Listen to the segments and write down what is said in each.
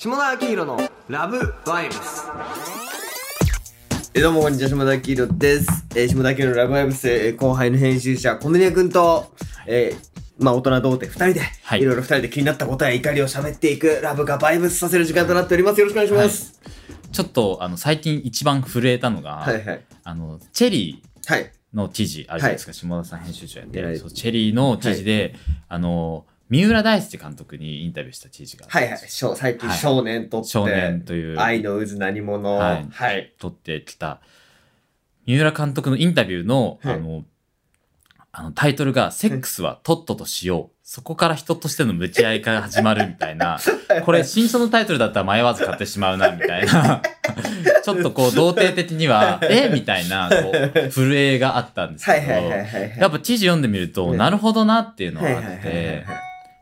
下田明宏のラブバイブス。えどうもこんにちは下田明宏です、えー、下田明宏のラブバイブス、えー後輩の編集者小峰君と、えーまあ大人童貞二人で、はい。い、ろいろ二人で気になったことや怒りを喋っていくラブがバイブスさせる時間となっております。よろしくお願いします。ちょっとあの最近一番震えたのが、はいはい。あのチェリはい。ーの記事あるじゃないですか、下田さん編集長やってはい。チェリーの記事で、あの三浦大輔監督にインタビューした記事がはいはい。少最近はい少年とって、少年とい。う愛の渦何者はい。はい。撮ってきた三浦監督のインタビューの,、はい。あのあのタイトルが「セックスはとっととしよう」そこから人としての向き合いが始まるみたいな。これ新書のタイトルだったら迷わず買ってしまうなみたいな。ちょっとこう童貞的には えみたいなこう震えがあったんですけど。やっぱ記事読んでみると、ね。なるほどなっていうのはあって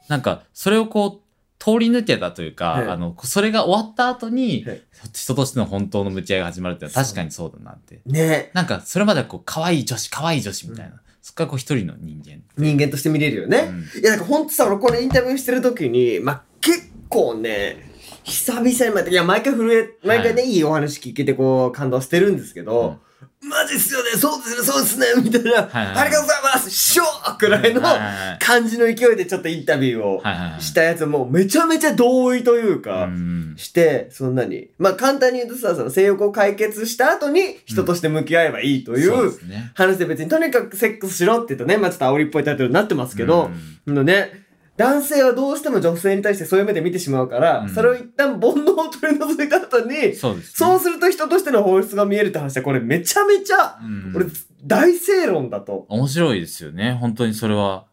なんかそれをこう通り抜けたというか、はいあのそれが終わった後に、はい人としての本当の向き合いが始まるっていうのは確かにそうだなって。ね。なんかそれまではこう可愛い女子可愛い女子みたいな、そこからこう一人の人間人間として見れるよね、うん。いやなんかほんとさ俺これインタビューしてる時にまあ結構ね久々にまたいや毎回震え毎回ね、、はいいお話聞けてこう感動してるんですけど、マジっすよね。そうですね。そうですね。みたいな、はいはいありがとうございます。しょーくらいの感じの勢いでちょっとインタビューをしたやつもうめちゃめちゃ同意というか、うん。して、そんなに。まあ簡単に言うとさ、その性欲を解決した後に人として向き合えばいいといそう話で別にとにかくセックスしろって言うとね、まあちょっと煽りっぽいタイトルになってますけど、のね、男性はどうしても女性に対してそういう目で見てしまうから、うん。それを一旦煩悩を取り除いた後に、そうね、すると人としての本質が見えるって話はこれめちゃめちゃ、うん。俺大正論だと。面白いですよね。本当にそれは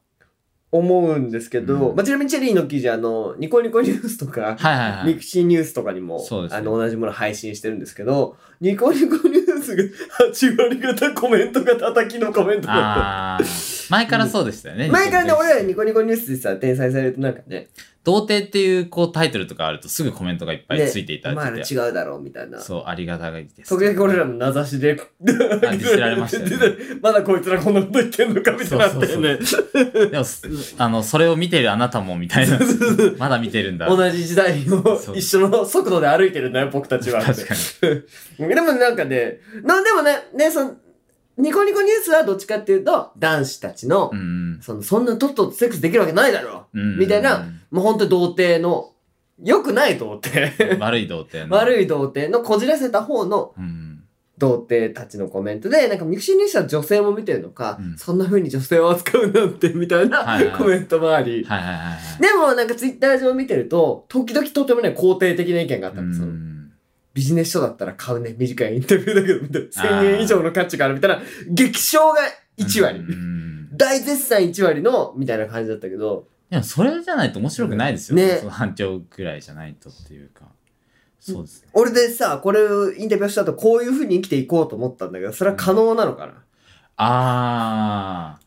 思うんですけど、うん。まあちなみにチェリーの記事あの、ニコニコニュースとか、はいはいはい。ミクシーニュースとかにも、そうですね。あの、同じもの配信してるんですけど、ニコニコニュースが 8割方コメントが叩きのコメントだっあー。前からそうでしたよね。た。前からね、俺らニコニコニュースでさ、転載されるとなんかね、童貞っていうこうタイトルとかあるとすぐコメントがいっぱいねついていただいて。て、ら違うだろうみたいな。そうありがたいです。時々俺らも名指しで、ディスられましたよね まだこいつらこんなこと言ってんのかみたいになったよね。でもすあのそれを見てるあなたもみたいなまだ見てるんだ。同じ時代をそう。一緒の速度で歩いてるんだよ、僕たちは。確かに。でもなんかね、なんでもね、ね、その、ニコニコニュースはどっちかっていうと、男子たちの、うんその、そんなとっととセックスできるわけないだろう、うん。みたいな、もうほんと童貞の、良くない童貞。悪い童貞悪い、い童貞のこじらせた方のうん、童貞たちのコメントで、なんかミクシーニュースは女性も見てるのか、うんそんな風に女性を扱うなんて、みたいな、コメントもあり。はいはいはいはいでもなんかツイッター上見てると、時々とてもね、肯定的な意見があったんですよ。うんビジネス書だったら買うね。短いインタビューだけど、みたいな。1000円以上の価値があるみたいな。激賞が1割。うん大絶賛1割の、みたいな感じだったけど。でもそれじゃないと面白くないですよね。その反響ぐらいじゃないとっていうか。そうですね。俺でさ、これをインタビューした後、こういう風に生きていこうと思ったんだけど、それは可能なのかな、あー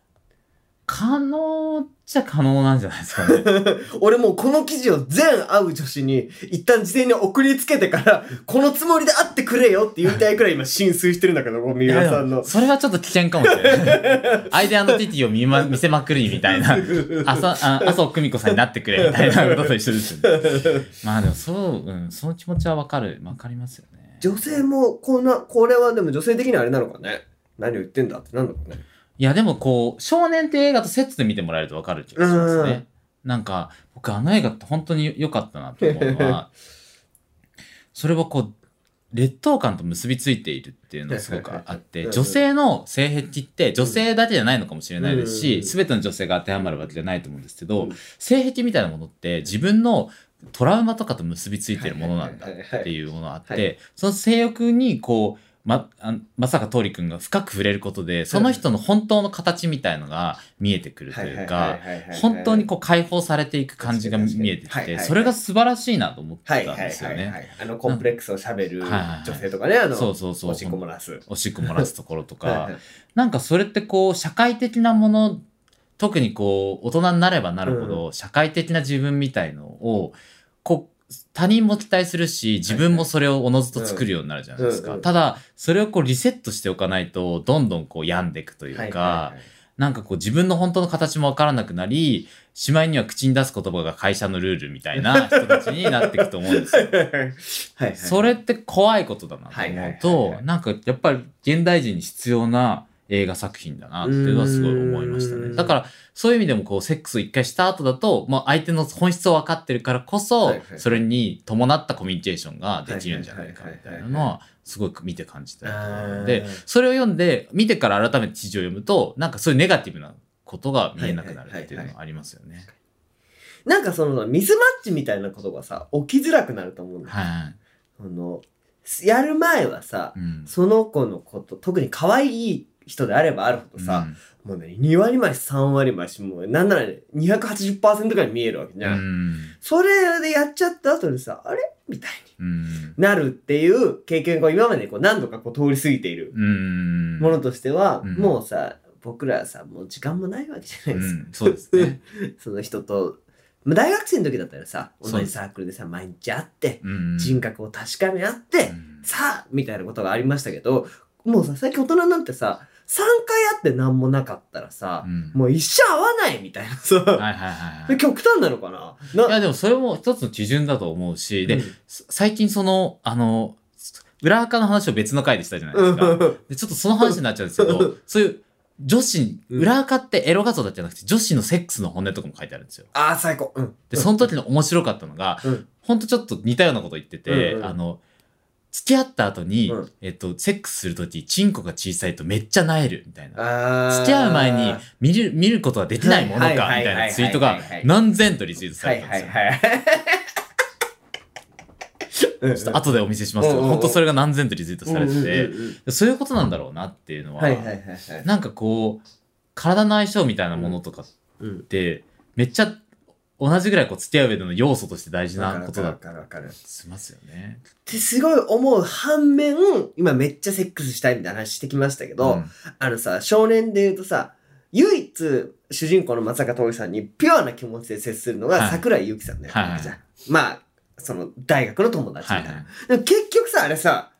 可能っちゃ可能なんじゃないですかね 俺もうこの記事を全会う女子に、一旦事前に送りつけてから、このつもりで会ってくれよって言いたいくらい今浸水してるんだけど、三浦さんの。それはちょっと危険かもしれない。アイデアのティティを見,、ま、見せまくりみたいな。朝、あ麻生久美子さんになってくれみたいな ことと一緒ですよね。まあでもそう、うん、その気持ちはわかる。わかりますよね。女性も、こんな、これはでも女性的にはあれなのかね何を言ってんだってなんだろうね。いやでもこう、少年って映画とセットで見てもらえるとわかる気がしますね。なんか、僕あの映画って本当に良かったなと思うのは、それはこう、劣等感と結びついているっていうのがすごくあっうんて、うん。女性の性癖って女性だけじゃないのかもしれないですうん。し、すべての女性が当てはまるわけじゃないと思うんですけどうん、性癖みたいなものって自分のトラウマとかと結びついてるものなんだっていうものがあっはいて、その性欲にこう、ま、あまさか通りくんが深く触れることで、その人の本当の形みたいのが見えてくるというか、本当にこう解放されていく感じが見えてきて、それが素晴らしいなと思ってたんですよね。あの、コンプレックスを喋る女性とかね、あの、そうそうそう。おしっこ漏らす。おしっこ漏らすところとか。なんかそれってこう、社会的なもの、特にこう、大人になればなるほど、社会的な自分みたいのを、こう、他人も期待するし、自分もそれをおのずと作るようになるじゃないですか。ただ、それをこうリセットしておかないと、どんどんこう病んでいくというか、なんかこう自分の本当の形もわからなくなり、しまいには口に出す言葉が会社のルールみたいな 人たちになっていくと思うんですよ。それって怖いことだなと思うとは、い。なんかやっぱり現代人に必要な映画作品だなっていうのはすごい思いましたね。だからそういう意味でもこうセックスを一回した後だと、まあ相手の本質を分かってるからこそ、はいはいそれに伴ったコミュニケーションができるんじゃないかみたいなのはすごく見て感じたでそれを読んで、見てから改めて記事を読むと、なんかそういうネガティブなことが見えなくなるっていうのはありますよね。なんかそのミスマッチみたいなことがさ、起きづらくなると思うんだよ。はい。あの、やる前はさ、うん。その子のこと、特に可愛い人であればあるほどさ、もうね、2割増し、3割増し、もうなんならね、280%ぐらい見えるわけじうゃん。ん。それでやっちゃった後でさ、あれ？みたいうん。になるっていう経験が今までこう何度かこう通り過ぎているうん。ものとしては、うんもうさ、僕らさ、もう時間もないわけじゃないですか。うん、そうですね。その人と、まあ大学生の時だったらさ、同じサークルでさ、毎日会って、うん。人格を確かめ合って、うんさあみたいなことがありましたけど、もうさ、最近大人になってさ、3回会って何もなかったらさう、ん。もう一生会わないみたいなさ、はいはいはいはい。極端なのかな？いやでもそれも一つの基準だと思うし、で、うんす最近その、あの、裏垢の話を別の回でしたじゃないですか。で、ちょっとその話になっちゃうんですけど、そういう女子、うん裏垢ってエロ画像だけじゃなくて女子のセックスの本音とかも書いてあるんですよ。ああ、最高。うん。で、その時の面白かったのが、うんほんとちょっと似たようなこと言ってて、うんうんあの、付き合った後に、うんえっと、セックスするとき、チンコが小さいとめっちゃ萎える、みたいな。あ付き合う前に見る、見ることはできないものか、みはいたいなツイートが何千とリツイートさはいれたんですよ。はいはい。ち ちょっと後でお見せしますけど、うんうんうん本当それが何千とリツイートされてて、て、そういうことなんだろうなっていうのは、はいはいはいはい。なんかこう、体の相性みたいなものとかっうん。て、めっちゃ同じぐらいこう付き合う上での要素として大事なことだっ。たしますよね。ってすごい思う反面、今めっちゃセックスしたいみたいな話してきましたけど、うんあのさ、少年で言うとさ、唯一主人公の松坂桃李さんにピュアな気持ちで接するのがはい桜井由紀さんだよ、はいはいじゃんまあ、その大学の友達みたいな。はいはいでも結局さ、あれさ、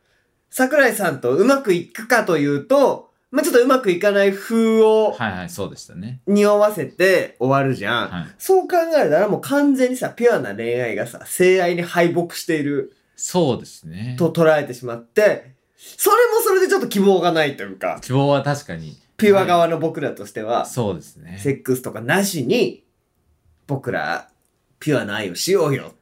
桜井さんとうまくいくかというと、まあちょっとうまくいかない風をはいはい、そうでしたね。匂わせて終わるじゃん。はい。そう考えたらもう完全にさ、ピュアな恋愛がさ、性愛に敗北しているそうですね。と捉えてしまって、それもそれでちょっと希望がないというか、希望は確かに。ピュア側の僕らとしては、そうですね。セックスとかなしに、僕ら、ピュアな愛をしようよ。とも、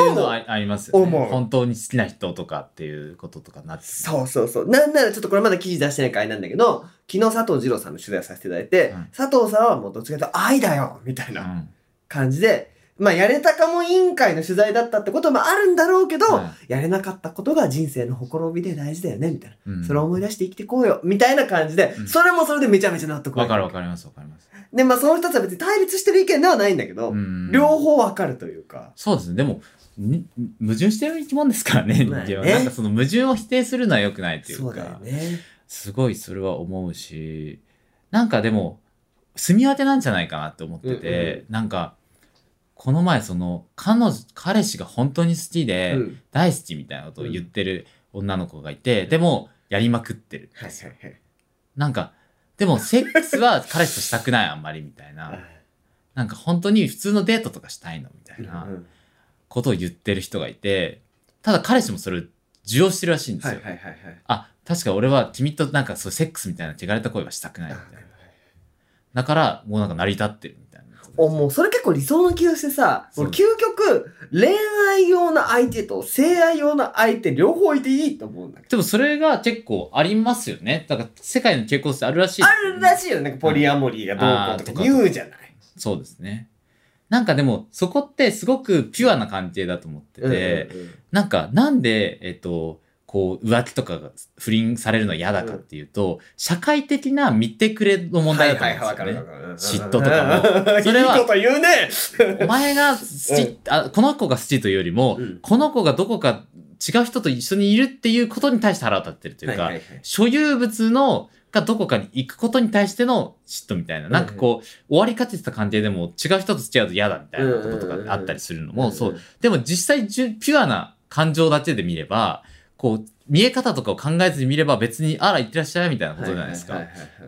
っていうのはあありますよね。本当に好きな人とかっていうこととかなってそうそうそう。なんならちょっとこれまだ記事出してない回なんだけど、昨日佐藤二郎さんの取材をさせていただいて、うん佐藤さんはもうどっちかというと愛だよみたいなうん感じで、まあやれたかも委員会の取材だったってこともあるんだろうけど、はやれなかったことが人生のほころびで大事だよねみたいな。うんそれを思い出して生きていこうよみたいな感じで、うんそれもそれでめちゃめちゃ納得わかるわる。かりますわかります。で、まあその二つは別に対立してる意見ではないんだけど、うん両方わかるというか。そうですね。でも、に矛盾してる生き物ですからね、人まあね。なんかその矛盾を否定するのは良くないっていうそうだよか、ね。すごいそれは思うし、なんかでも、住み分けなんじゃないかなって思ってて、なんか、この前その、彼女、彼氏が本当に好きで、うん大好きみたいなことを言ってる女の子がいて、でも、やりまくってるんはい。はいはい。なんか、でも、セックスは彼氏としたくない、あんまり、みたいな。なんか、本当に普通のデートとかしたいの、みたいなうんことを言ってる人がいて、ただ彼氏もそれを受容してるらしいんですよ。はいはいはいはい。あ、確か俺は君となんかそうセックスみたいな汚れた恋はしたくない、みたいな。だから、もうなんか成り立ってるみたいな。おもうそれ結構理想の気がしてさ、そう俺究極恋愛用の相手と性愛用の相手両方いていいと思うんだけど。でもそれが結構ありますよね。だから世界の傾向性あるらしいですあるらしいよね。なんかポリアモリーがどうこうとか言うじゃない。そうですね。なんかでも、そこってすごくピュアな関係だと思ってて、うんうんうんなんか、なんで、えっと、こう、浮気とかが不倫されるのは嫌だかっていうと、社会的な見てくれの問題だと思うんですよね。嫉妬とかも。それは、いいこと言うね。お前が好き、あ、この子が好きというよりも、うんこの子がどこか違う人と一緒にいるっていうことに対して腹を立ってるというか、はいはいはい所有物の、がどこかに行くことに対しての嫉妬みたいな。なんかこう、終わりかけてた関係でも違う人と付き合うと嫌だみたいなこととかあったりするのも、そう。でも実際ピュアな感情だけで見れば、こう、見え方とかを考えずに見れば別に、あら、行ってらっしゃいみたいなことじゃないですか。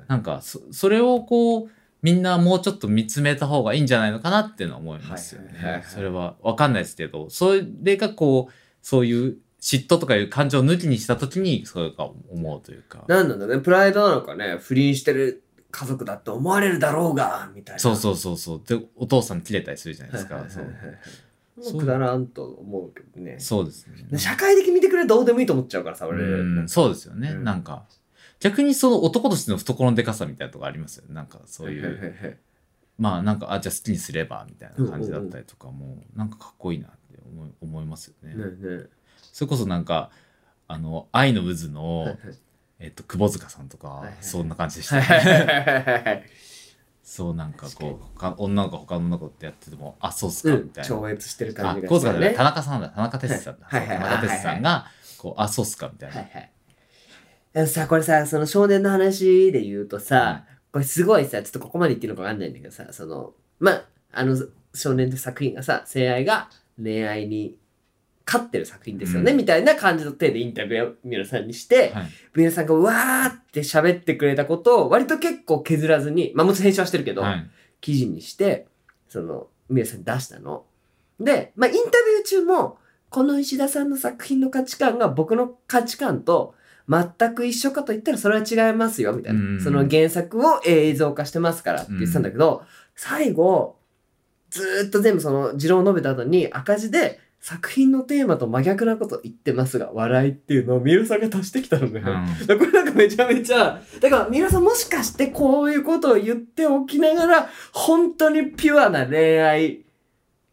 なんか、そ、それをこう、みんなもうちょっと見つめた方がいいんじゃないのかなっていうのは思いますよ。ねそれはわかんないですけど、それがこう、そういう嫉妬とかいう感情を抜きにした時に、それが思うというか。なんなんだね、プライドなのかね、不倫してる家族だって思われるだろうが、みたいな。そうそうそうそう。で、お父さん切れたりするじゃないですか。そうそう。くだらんと思うけどね。そうですね。社会的に見てくれどうでもいいと思っちゃうからさ、俺。うんそうですよね。うんなんか、逆にその男としての懐のでかさみたいなとこありますよね。なんかそういう、まあなんか、あ、じゃあ好きにすればみたいな感じだったりとかも、なんかかっこいいなって思い思いますよね。ねねそれこそなんか、あの、愛の渦の、はいえっと、窪塚さんとかはいはい、そんな感じでしたはいはいね。はいはい。そうなんかこう、他女の子他の女の子ってやってても、あ、そうっすか、うんみたいな。超越してるあ、感じが窪塚じゃない、ね。田中さんだ、田中哲司さんだ。はい田中哲司さんが、こう、あ、そうっすか、みたいな。はいはい。さ、これさ、その少年の話で言うとさ、これすごいさ、ちょっとここまで言ってるのかわかんないんだけどさ、その、まあ、あの少年の作品がさ、性愛が恋愛に勝ってる作品ですよね、うんみたいな感じの手でインタビューを皆さんにして、はい。皆さんがうわーって喋ってくれたことを割と結構削らずに、まあもちろん編集はしてるけど、はい。記事にして、その、皆さんに出したの。で、まあ、インタビュー中も、この石田さんの作品の価値観が僕の価値観と全く一緒かと言ったらそれは違いますよ、みたいうんな。その原作を映像化してますからって言ってたんだけど、最後、ずーっと全部その持論を述べた後に赤字で作品のテーマと真逆なこと言ってますが、笑いっていうのを三浦さんが足してきたのね。うんこれなんかめちゃめちゃ、だから皆さんもしかしてこういうことを言っておきながら、本当にピュアな恋愛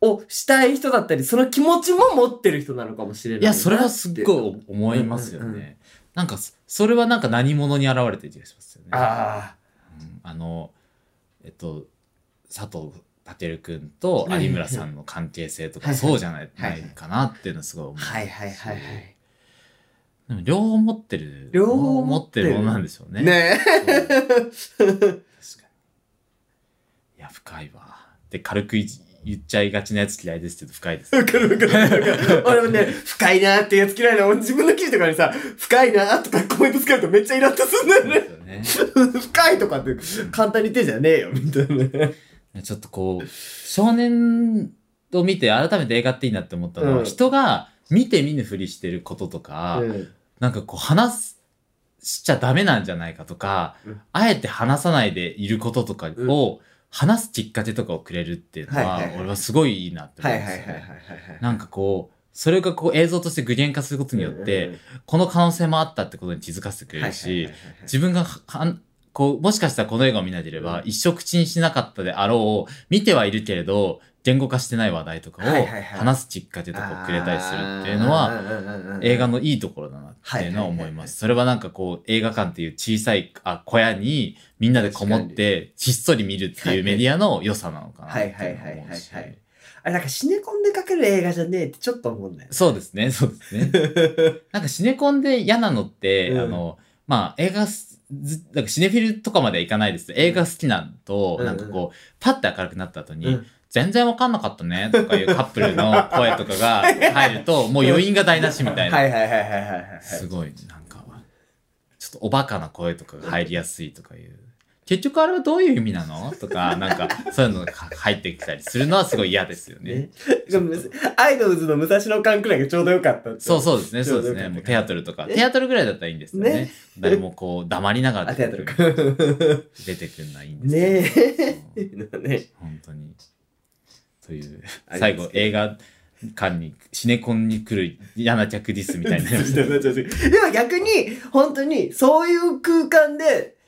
をしたい人だったり、その気持ちも持ってる人なのかもしれないいや、それはすっい。ごい思いますようんうんうね。なんか、そそれはなんか何者に現れてる気がしますよね。あうんあの、えっと、佐藤健君と有村さんの関係性とかはいそうじゃない,、はいはいないかなっていうのはすごい思う。あ。はいはいはいはい。でも両方持ってる。両方持持っててるものなんでしょうね。ねそう確かに。いや、深いわ。で、軽くい言っちゃいがちなやつ嫌いですけど、深いです。わかるわかるわかる。俺もね、深いなーってやつ嫌いなの。自分の記事とかにさ、深いなーとかコメントつけるとめっちゃイラッとするんだよね。よね。深いとかって簡単に言ってんじゃねえよ、みたいな。ちょっとこう、少年を見て改めて映画っていいなって思ったのは、うん。人が見て見ぬふりしてることとか、うん。なんかこう話す、しちゃダメなんじゃないかとか、うん。あえて話さないでいることとかを、話すきっかけとかをくれるっていうのは、俺はすごいいいなって思はいうんですよね。なんかこう、それがこう映像として具現化することによって、この可能性もあったってことに気づかせてくれるし、自分がこう、もしかしたらこの映画を見ないでいれば、うん。一生口にしなかったであろう、見てはいるけれど、言語化してない話題とかを話すきっかけとかをくれたりするっていうのは、は映画のいいところだなっていうのは思います。それはなんかこう、映画館っていう小さいあ小屋にみんなでこもって、ひっそり見るっていうメディアの良さなのかなって思うし。はいはいはいはいはいあれなんかシネコンでかける映画じゃねえってちょっと思うんだよ。そうですね、そうですね。なんかシネコンで嫌なのって、うん。あの、まあ映画す、ずなんかシネフィルとかまではいかないです映画好きなんと、うんなんかこう、パッて明るくなった後に、うん全然わかんなかったねとかいうカップルの声とかが 入ると、もう余韻が台無しみたいな。はいはいはいはいはいはい。すごい、なんか、ちょっとおバカな声とかが入りやすいとかいう。結局あれはどういう意味なの？とか、なんか、そういうのが入ってきたりするのはすごい嫌ですよねね。アイドルズの武蔵野館くらいがちょうどよかったそうそうですね、そうですね。もうテアトルとか。ねテアトルぐらいだったらいいんですよね。ね？誰もこう、黙りながら出てくか。る出てくるのはいいんですねけど。え。ね本当に。という、最後映画館に、シネコンに来る嫌な客ディスみたいになりました。でも逆に、本当に、そういう空間で、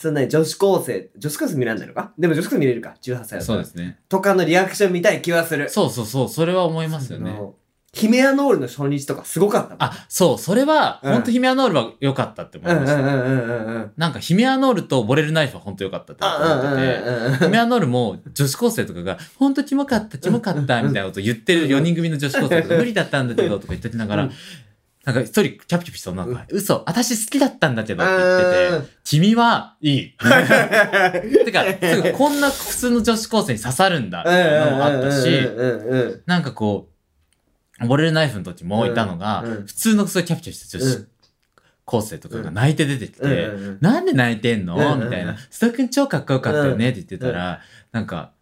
そんなに女子高生、女子高生見らんないのか？でも女子高生見れるか ?18 歳だったらそうですね。とかのリアクション見たい気はする。そうそうそう、それは思いますよね。ヒメアノールの初日とかすごかったもん。あ、そう、それは、うん本当ヒメアノールは良かったって思うんうんうんいました。うんうんうん。なんかヒメアノールとボレルナイフは本当良かったって思ってて、ヒメアノールも女子高生とかが、本当キモかった、キモかった、みたいなこと言ってる4人組の女子高生とか、無理だったんだけど、とか言ってきながらうん、なんか一人キャピキャピした女の子が、嘘、私好きだったんだけどって言ってて、君はいい。てか、こんな普通の女子高生に刺さるんだ、みたいなのもあったし、なんかこう、ボレルナイフの時もいたのがうんうん、普通のそういうキャピキャピした女子うん。高生とかが泣いて出てきて、うんうんうん。なんで泣いてんの、うんうんうん。みたいな。須田くん超かっこよかったよねって言ってたら、なんか、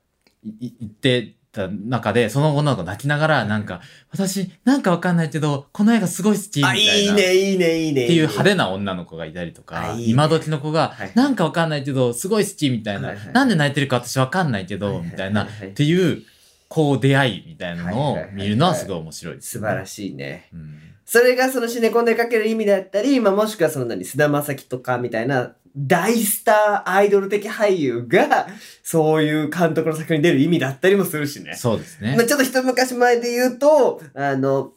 いい言ってた中で、その女の子泣きながら、なんか、私、なんかわかんないけど、この映画すごい好きみたあ、いな。いいね、いいね、いいね。っていう派手な女の子がいたりとか、あいいね。今時の子がはい、なんかわかんないけど、すごい好きみたいな、はいはい。なんで泣いてるか私わかんないけど、みたいな、っていう、こう出会いみたいなのを見るのはすごい面白いです、素晴らしいね。うん。それがそのシネコンでかける意味だったり、まあ、もしくはその何、菅田将暉とかみたいな大スターアイドル的俳優が、そういう監督の作品に出る意味だったりもするしね。そうですねまあ、。ちょっと一昔前で言うと、あの、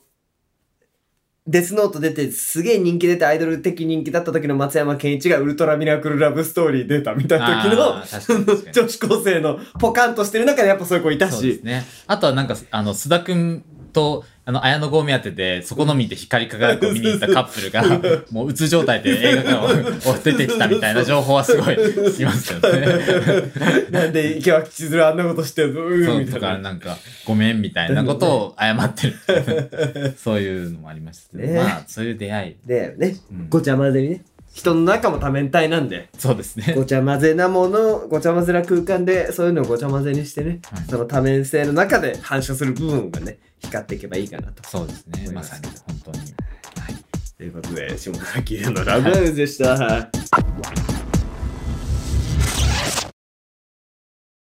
デスノート出てすげえ人気出てアイドル的人気だった時の松山ケンイチがウルトラミラクルラブストーリー出たみたいな時の 女子高生のポカンとしてる中でやっぱそういう子いたし。そうですね。あとはなんか、あの、須田くんと、あの、綾野剛目当てで、そこの見て光り輝くを見に行ったカップルが、もううつ状態で映画館を出てきたみたいな情報はすごい聞きますよね。なんで池脇千鶴あんなことしてるの？うんみたいな。んか、ごめんみたいなことを謝ってる。そういうのもありましたねまあ、そういう出会い。で、ね、うんごちゃ混ぜにね。人の中も多面体なんで、そうですね。ごちゃ混ぜなもの、ごちゃ混ぜな空間で、そういうのをごちゃ混ぜにしてね、はいその多面性の中で反射する部分がね、光っていけばいいかなと。そうですね。まさに、本当に。はい。ということで、下田明のラブライブでした。